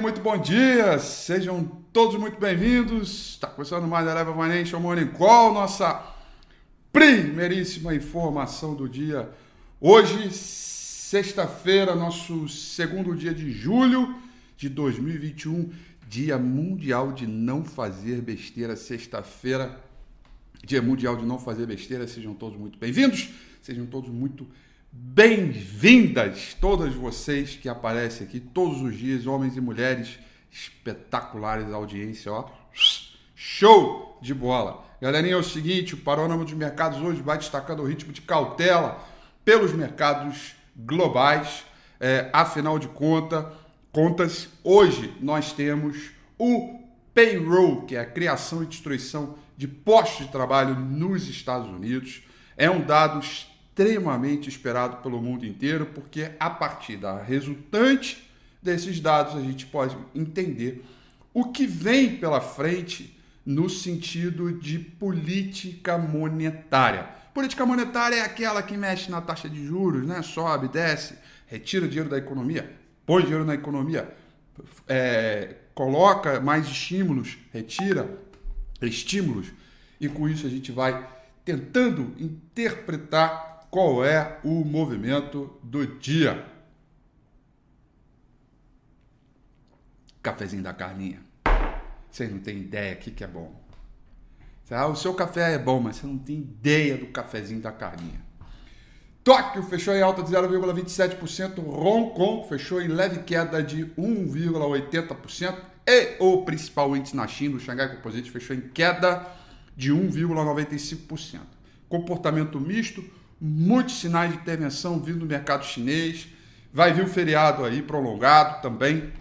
Muito bom dia! Sejam todos muito bem-vindos. Está começando mais a Leva Financial Morning Call, nossa primeiríssima informação do dia. Hoje, sexta-feira, nosso segundo dia de julho de 2021, Dia Mundial de Não Fazer Besteira. Sexta-feira, Dia Mundial de Não Fazer Besteira. Sejam todos muito bem-vindos, sejam todos muito bem Bem-vindas todas vocês que aparecem aqui todos os dias, homens e mulheres espetaculares, audiência, ó. Show de bola. Galerinha, é o seguinte, o panorama dos mercados hoje vai destacando o ritmo de cautela pelos mercados globais. É, afinal de conta, contas, hoje nós temos o payroll, que é a criação e destruição de postos de trabalho nos Estados Unidos. É um dado extremamente esperado pelo mundo inteiro, porque a partir da resultante desses dados a gente pode entender o que vem pela frente no sentido de política monetária. Política monetária é aquela que mexe na taxa de juros, né? sobe, desce, retira dinheiro da economia, põe dinheiro na economia, é, coloca mais estímulos, retira estímulos, e com isso a gente vai tentando interpretar qual é o movimento do dia. Cafezinho da Carlinha. Vocês não têm ideia o que é bom. Ah, o seu café é bom, mas você não tem ideia do cafezinho da Carlinha. Tóquio fechou em alta de 0,27%, Hong Kong fechou em leve queda de 1,80% e o principal índice na China, o Shanghai Composite, fechou em queda de 1,95%. Comportamento misto, muitos sinais de intervenção vindo do mercado chinês. Vai vir o feriado aí prolongado também,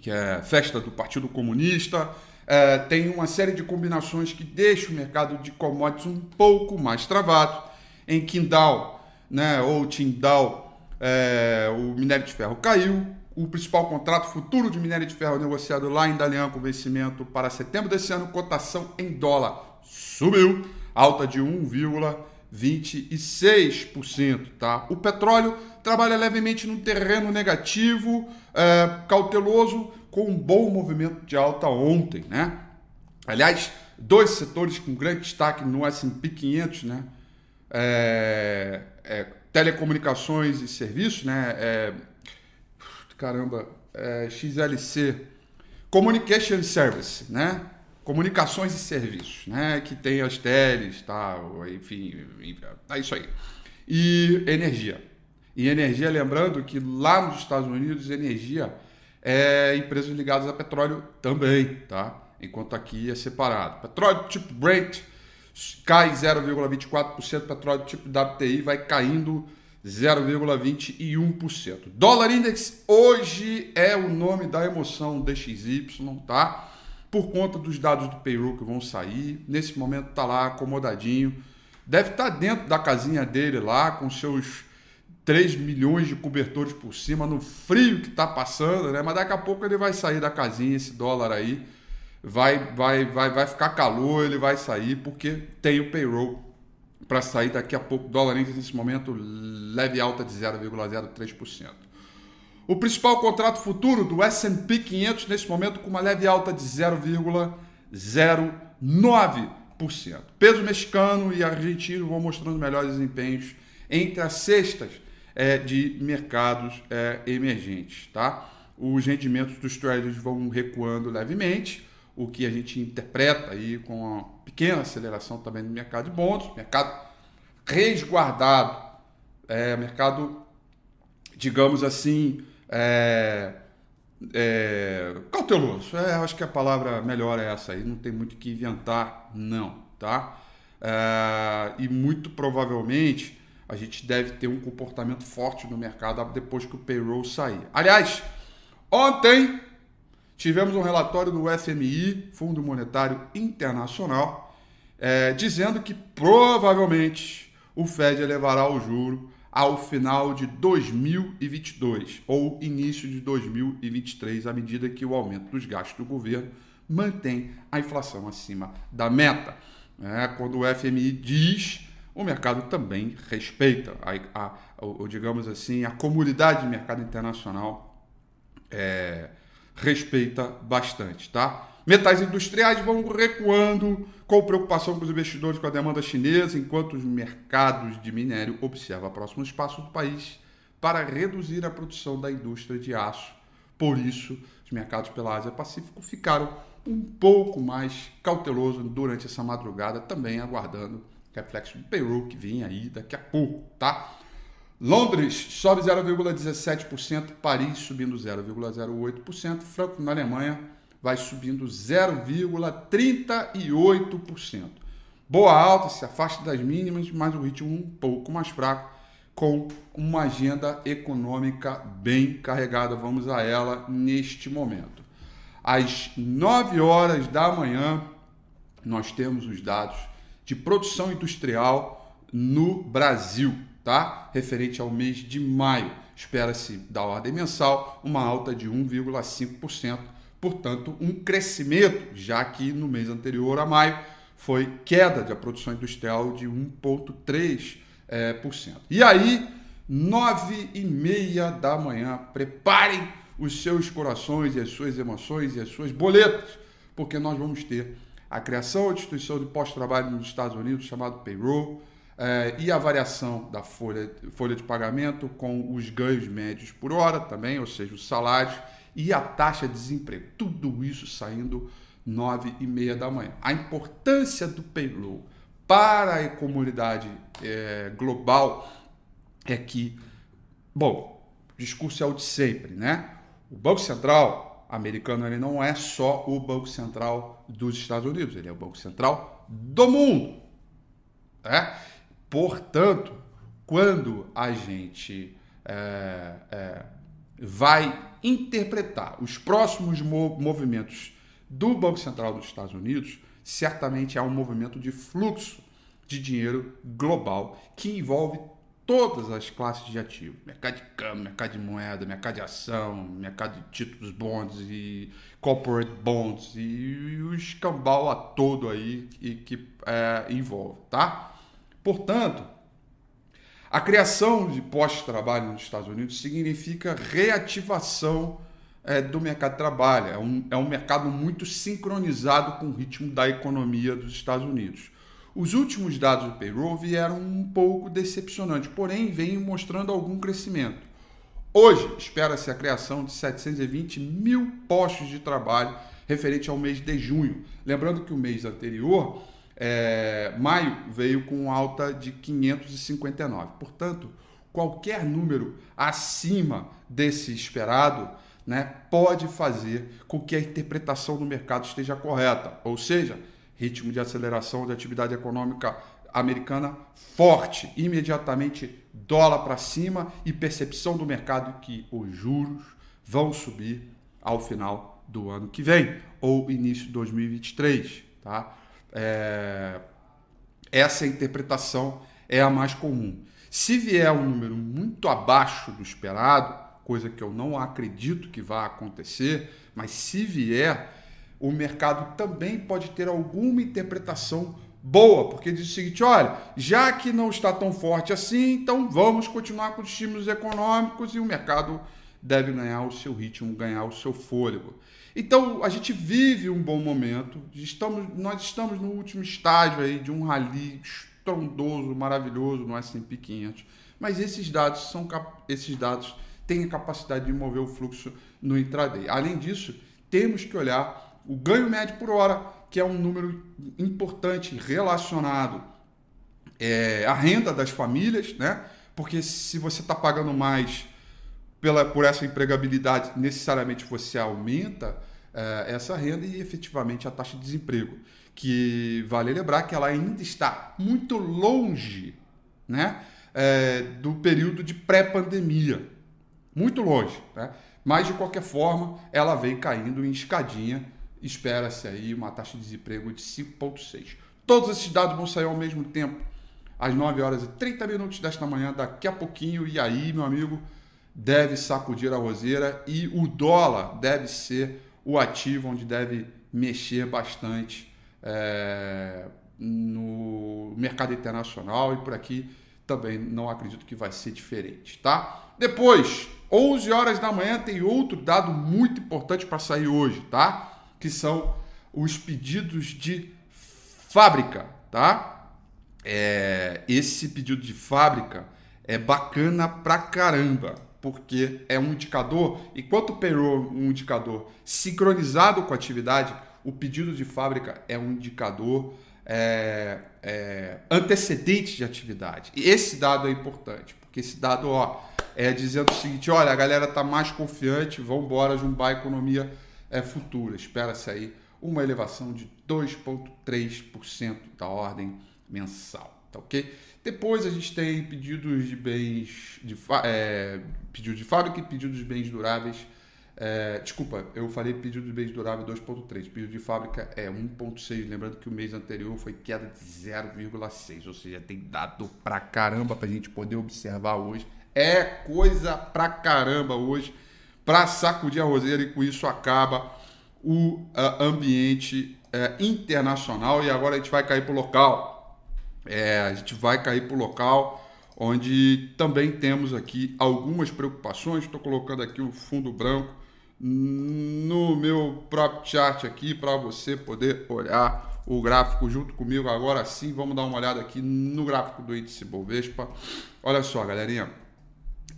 que é festa do Partido Comunista. É, tem uma série de combinações que deixam o mercado de commodities um pouco mais travado. Em Qingdao, né, ou Qingdao, é, o minério de ferro caiu. O principal contrato futuro de minério de ferro negociado lá em Dalian com vencimento para setembro desse ano, cotação em dólar subiu, alta de 1, 26%. Tá? O petróleo trabalha levemente num terreno negativo, é, cauteloso, com um bom movimento de alta ontem. Né? Aliás, dois setores com grande destaque no S&P 500, né? É, é, telecomunicações e serviços, né? É, caramba, é, XLC, Communication Service, né? Comunicações e serviços, né? Que tem as teles, tal, enfim, é isso aí. E energia. E energia, lembrando que lá nos Estados Unidos, energia é empresas ligadas a petróleo também, tá? Enquanto aqui é separado. Petróleo tipo Brent cai 0,24%, petróleo tipo WTI vai caindo 0,21%. Dólar Index hoje é o nome da emoção DXY, tá? Por conta dos dados do payroll que vão sair. Nesse momento está lá acomodadinho. Deve estar tá dentro da casinha dele lá, com seus 3 milhões de cobertores por cima, no frio que está passando, né? Mas daqui a pouco ele vai sair da casinha, esse dólar aí. Vai, vai, vai, vai ficar calor, ele vai sair, porque tem o payroll para sair daqui a pouco. Dólar nesse momento leve alta de 0,03%. O principal contrato futuro do S&P 500 nesse momento com uma leve alta de 0,09%. Peso mexicano e argentino vão mostrando melhores desempenhos entre as cestas é, de mercados é, emergentes. Tá? Os rendimentos dos traders vão recuando levemente, o que a gente interpreta aí com uma pequena aceleração também no mercado de bons, mercado resguardado, é, mercado, digamos assim, é, é, cauteloso. É, acho que a palavra melhor é essa aí. Não tem muito que inventar, não, tá? É, e muito provavelmente a gente deve ter um comportamento forte no mercado depois que o payroll sair. Aliás, ontem tivemos um relatório do FMI, Fundo Monetário Internacional, é, dizendo que provavelmente o Fed elevará o juro ao final de 2022 ou início de 2023, à medida que o aumento dos gastos do governo mantém a inflação acima da meta. É, quando o FMI diz, o mercado também respeita, a, a, a, digamos assim, a comunidade de mercado internacional é, respeita bastante, tá? Metais industriais vão recuando com preocupação com os investidores com a demanda chinesa, enquanto os mercados de minério observam próximos passos do país para reduzir a produção da indústria de aço. Por isso, os mercados pela Ásia Pacífico ficaram um pouco mais cautelosos durante essa madrugada, também aguardando reflexo do payroll que vem aí daqui a pouco, tá? Londres sobe 0,17%, Paris subindo 0,08%, Frankfurt na Alemanha vai subindo 0,38%. Boa alta, se afasta das mínimas, mas o ritmo um pouco mais fraco, com uma agenda econômica bem carregada. Vamos a ela neste momento. Às 9 horas da manhã, nós temos os dados de produção industrial no Brasil, tá? Referente ao mês de maio. Espera-se da ordem mensal uma alta de 1,5%, portanto, um crescimento, já que no mês anterior a maio foi queda da produção industrial de 1,3%. É. E aí, nove e meia da manhã, preparem os seus corações e as suas emoções e as suas boletas, porque nós vamos ter a criação da instituição de pós-trabalho nos Estados Unidos, chamado payroll, é, e a variação da folha, folha de pagamento com os ganhos médios por hora também, ou seja, os salários e a taxa de desemprego. Tudo isso saindo nove e meia da manhã. A importância do payroll para a comunidade é, global é que, bom, discurso é o de sempre, né? O Banco Central americano ele não é só o Banco Central dos Estados Unidos, ele é o Banco Central do mundo. Né? Portanto, quando a gente é, é, vai interpretar os próximos movimentos do Banco Central dos Estados Unidos, certamente há um movimento de fluxo de dinheiro global que envolve todas as classes de ativos: mercado de câmbio, mercado de moeda, mercado de ação, mercado de títulos bonds e corporate bonds e o escambau a todo aí que, que é, envolve, tá? Portanto, a criação de postos de trabalho nos Estados Unidos significa reativação é, do mercado de trabalho. É um, é um mercado muito sincronizado com o ritmo da economia dos Estados Unidos. Os últimos dados do payroll vieram um pouco decepcionantes, porém vêm mostrando algum crescimento. Hoje, espera-se a criação de 720 mil postos de trabalho referente ao mês de junho. Lembrando que o mês anterior, é, maio, veio com alta de 559. Portanto, qualquer número acima desse esperado né, pode fazer com que a interpretação do mercado esteja correta. Ou seja, ritmo de aceleração da atividade econômica americana forte, imediatamente dólar para cima e percepção do mercado que os juros vão subir ao final do ano que vem ou início de 2023, tá? É... Essa interpretação é a mais comum. Se vier um número muito abaixo do esperado, coisa que eu não acredito que vá acontecer, mas se vier, o mercado também pode ter alguma interpretação boa, porque diz o seguinte: olha, já que não está tão forte assim, então vamos continuar com os estímulos econômicos e o mercado deve ganhar o seu ritmo, ganhar o seu fôlego. Então a gente vive um bom momento, estamos, nós estamos no último estágio aí de um rally estrondoso, maravilhoso no S&P 500, mas esses dados são esses dados têm a capacidade de mover o fluxo no intraday. Além disso, temos que olhar o ganho médio por hora, que é um número importante relacionado é, à renda das famílias, né? Porque se você está pagando mais pela, por essa empregabilidade, necessariamente você aumenta é, essa renda e efetivamente a taxa de desemprego. Que vale lembrar que ela ainda está muito longe né, é, do período de pré-pandemia. Muito longe. Né? Mas, de qualquer forma, ela vem caindo em escadinha espera-se aí uma taxa de desemprego de 5,6. Todos esses dados vão sair ao mesmo tempo, às 9 horas e 30 minutos desta manhã, daqui a pouquinho, e aí, meu amigo, deve sacudir a roseira e o dólar deve ser o ativo onde deve mexer bastante é, no mercado internacional e por aqui também não acredito que vai ser diferente, tá? Depois, 11 horas da manhã tem outro dado muito importante para sair hoje, tá? Que são os pedidos de fábrica, tá? É, esse pedido de fábrica é bacana pra caramba, porque é um indicador, enquanto o payroll um indicador sincronizado com a atividade, o pedido de fábrica é um indicador é, é, antecedente de atividade. E esse dado é importante, porque esse dado ó, é dizendo o seguinte: olha, a galera está mais confiante, vamos embora jumbar a economia é, futura. Espera-se aí uma elevação de 2,3% da ordem mensal. Tá ok? Depois a gente tem pedidos de bens de é, pedido de fábrica e pedidos de bens duráveis é, desculpa, eu falei pedido de bens duráveis 2,3. Pedido de fábrica é 1,6. Lembrando que o mês anterior foi queda de 0,6. Ou seja, tem dado pra caramba pra gente poder observar hoje. É coisa pra caramba hoje para sacudir a roseira e com isso acaba o uh, ambiente uh, internacional. E agora a gente vai cair pro local. É, a gente vai cair pro local onde também temos aqui algumas preocupações. Estou colocando aqui o fundo branco no meu próprio chart aqui para você poder olhar o gráfico junto comigo. Agora sim, vamos dar uma olhada aqui no gráfico do índice Bovespa. Olha só, galerinha,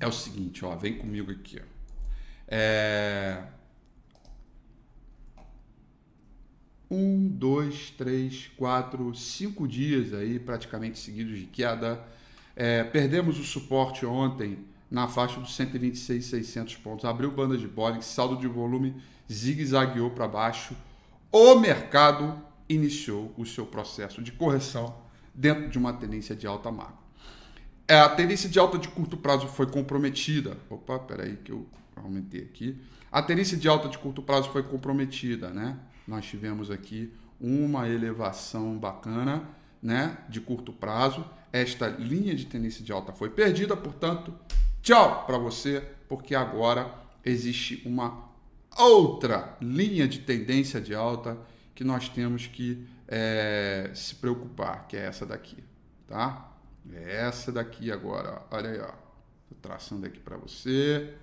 é o seguinte, ó, vem comigo aqui. É... Um, dois, três, quatro, cinco dias aí praticamente seguidos de queda. É, perdemos o suporte ontem na faixa dos 126,600 pontos. Abriu banda de Bollinger, saldo de volume zigue-zagueou para baixo. O mercado iniciou o seu processo de correção dentro de uma tendência de alta macro. É, a tendência de alta de curto prazo foi comprometida. Opa, peraí que eu aumentei aqui. A tendência de alta de curto prazo foi comprometida, né? Nós tivemos aqui uma elevação bacana, né, de curto prazo. Esta linha de tendência de alta foi perdida, portanto, Tchau para você, porque agora existe uma outra linha de tendência de alta que nós temos que é, se preocupar, que é essa daqui, tá? É essa daqui agora, olha aí, ó. Tô traçando aqui para você.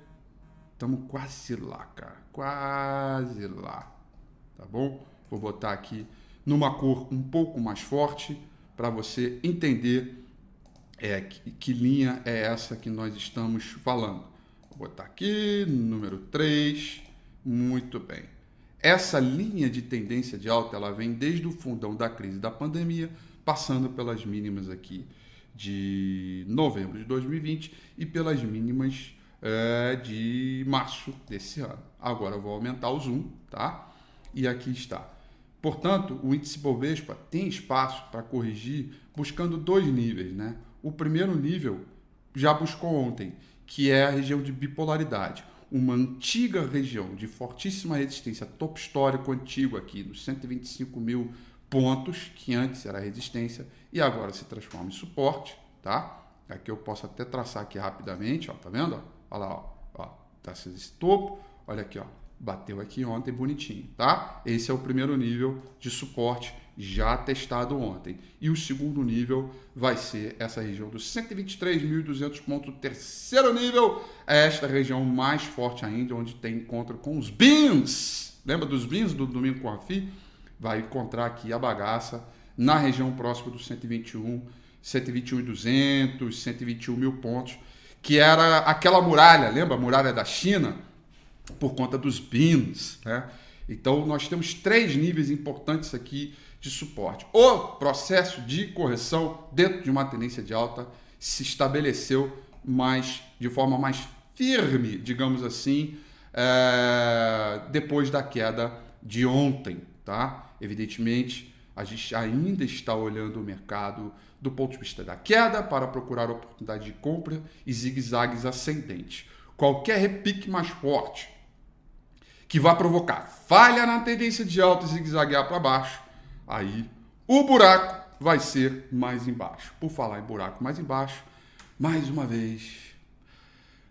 Estamos quase lá, cara, quase lá, tá bom? Vou botar aqui numa cor um pouco mais forte para você entender é, que, que linha é essa que nós estamos falando? Vou botar aqui, número 3. Muito bem. Essa linha de tendência de alta, ela vem desde o fundão da crise da pandemia, passando pelas mínimas aqui de novembro de 2020 e pelas mínimas é, de março desse ano. Agora eu vou aumentar o zoom, tá? E aqui está. Portanto, o índice Bovespa tem espaço para corrigir buscando dois níveis, né? O primeiro nível já buscou ontem, que é a região de bipolaridade, uma antiga região de fortíssima resistência, topo histórico antigo aqui, nos 125 mil pontos, que antes era resistência e agora se transforma em suporte, tá? Aqui eu posso até traçar aqui rapidamente, ó, tá vendo? Olha lá, ó, ó tá esse topo, olha aqui, ó, bateu aqui ontem bonitinho, tá? Esse é o primeiro nível de suporte já testado ontem. E o segundo nível vai ser essa região dos 123.200 pontos. Terceiro nível é esta região mais forte ainda, onde tem encontro com os BINs. Lembra dos BINs do domingo com a FI? Vai encontrar aqui a bagaça na região próxima dos 121, 121.200, 121 mil pontos, que era aquela muralha, lembra a muralha da China? Por conta dos BINs, né? Então, nós temos três níveis importantes aqui de suporte. O processo de correção dentro de uma tendência de alta se estabeleceu mais de forma mais firme, digamos assim, é, depois da queda de ontem, tá? Evidentemente, a gente ainda está olhando o mercado do ponto de vista da queda para procurar oportunidade de compra e zigue-zagues ascendentes. Qualquer repique mais forte que vá provocar falha na tendência de alta e zigue-zaguear para baixo aí o buraco vai ser mais embaixo. Por falar em buraco mais embaixo, mais uma vez,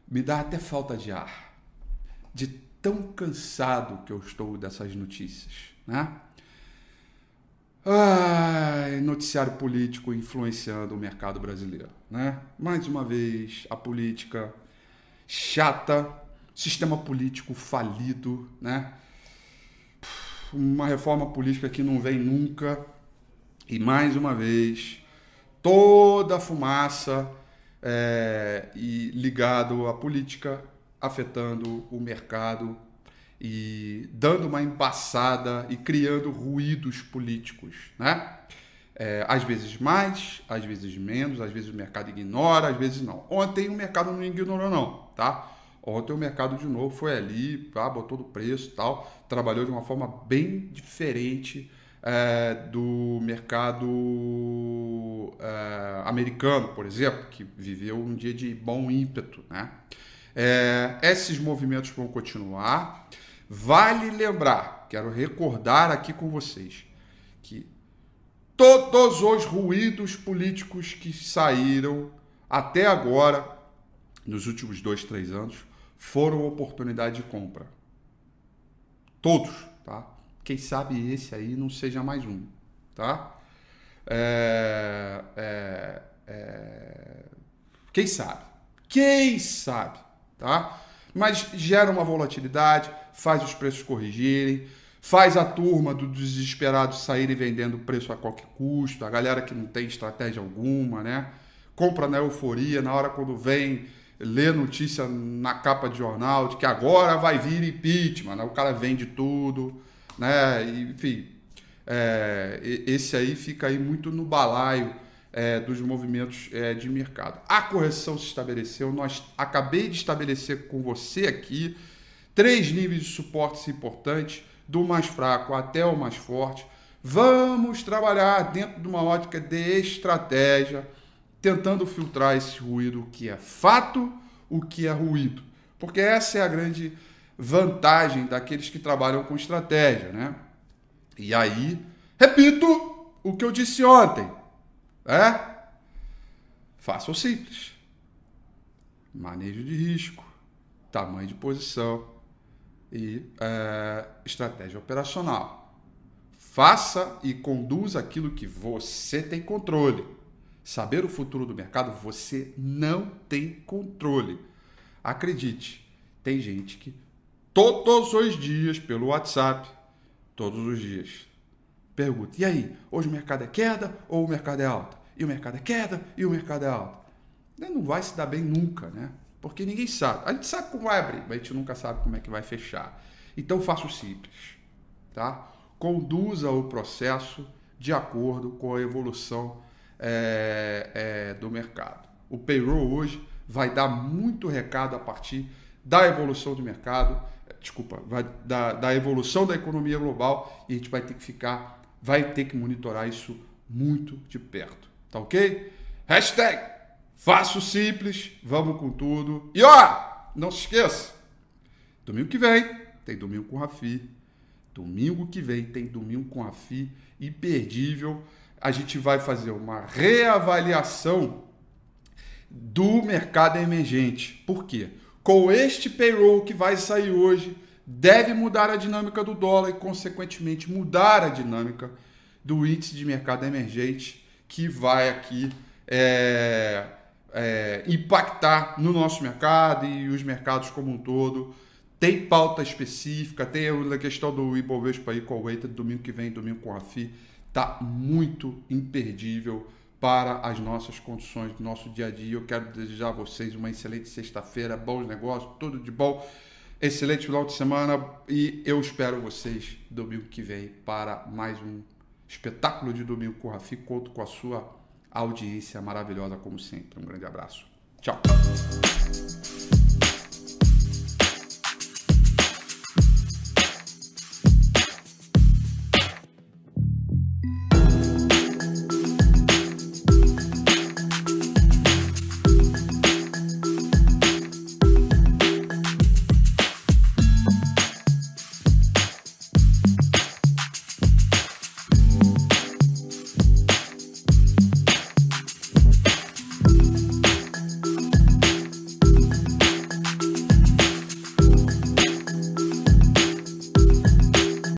me dá até falta de ar, de tão cansado que eu estou dessas notícias, né? Ai, noticiário político influenciando o mercado brasileiro, né? Mais uma vez, a política chata, sistema político falido, né? Uma reforma política que não vem nunca. E mais uma vez, toda a fumaça é, e ligado à política afetando o mercado e dando uma embaçada e criando ruídos políticos, né? É, às vezes mais, às vezes menos, às vezes o mercado ignora, às vezes não. Ontem o mercado não ignorou não, tá? Ontem o mercado de novo foi ali, ah, botou do preço tal, trabalhou de uma forma bem diferente é, do mercado é, americano, por exemplo, que viveu um dia de bom ímpeto, né? É, esses movimentos vão continuar. Vale lembrar, quero recordar aqui com vocês, que todos os ruídos políticos que saíram até agora, nos últimos dois, três anos, foram oportunidade de compra. Todos, tá? Quem sabe esse aí não seja mais um, tá? É, é, é, quem sabe? Quem sabe, tá? Mas gera uma volatilidade, faz os preços corrigirem, faz a turma dos desesperados saírem vendendo preço a qualquer custo, a galera que não tem estratégia alguma, né? Compra na euforia, na hora quando vem lê notícia na capa de jornal de que agora vai vir impeachment, né? o cara vende tudo, né? enfim, é, esse aí fica aí muito no balaio é, dos movimentos é, de mercado. A correção se estabeleceu, nós acabei de estabelecer com você aqui três níveis de suportes importantes, do mais fraco até o mais forte. Vamos trabalhar dentro de uma ótica de estratégia, tentando filtrar esse ruído, o que é fato, o que é ruído. Porque essa é a grande vantagem daqueles que trabalham com estratégia, né? E aí, repito o que eu disse ontem, é? Faça o simples. Manejo de risco, tamanho de posição, e é, estratégia operacional. Faça e conduza aquilo que você tem controle. Saber o futuro do mercado, você não tem controle. Acredite, tem gente que todos os dias, pelo WhatsApp, todos os dias, pergunta: e aí, hoje o mercado é queda ou o mercado é alta? E o mercado é queda e o mercado é alta? Não vai se dar bem nunca, né? Porque ninguém sabe. A gente sabe como vai abrir, mas a gente nunca sabe como é que vai fechar. Então faça o simples, tá? Conduza o processo de acordo com a evolução é, é, do mercado. O payroll hoje vai dar muito recado a partir da evolução do mercado, desculpa, vai, da, da evolução da economia global e a gente vai ter que ficar, vai ter que monitorar isso muito de perto, tá ok? Hashtag Faço simples, vamos com tudo. E ó, não se esqueça, domingo que vem tem domingo com Rafi. Domingo que vem tem domingo com Rafi, imperdível. A gente vai fazer uma reavaliação do mercado emergente. Por quê? Com este payroll que vai sair hoje, deve mudar a dinâmica do dólar e, consequentemente, mudar a dinâmica do índice de mercado emergente que vai aqui é, é, impactar no nosso mercado e os mercados como um todo. Tem pauta específica, tem a questão do Ibovespa aí com a Weighted domingo que vem, domingo com a FI. Tá muito imperdível para as nossas condições do nosso dia a dia. Eu quero desejar a vocês uma excelente sexta-feira, bons negócios, tudo de bom. Excelente final de semana e eu espero vocês domingo que vem para mais um espetáculo de domingo com a Rafi. Conto com a sua audiência maravilhosa como sempre. Um grande abraço. Tchau.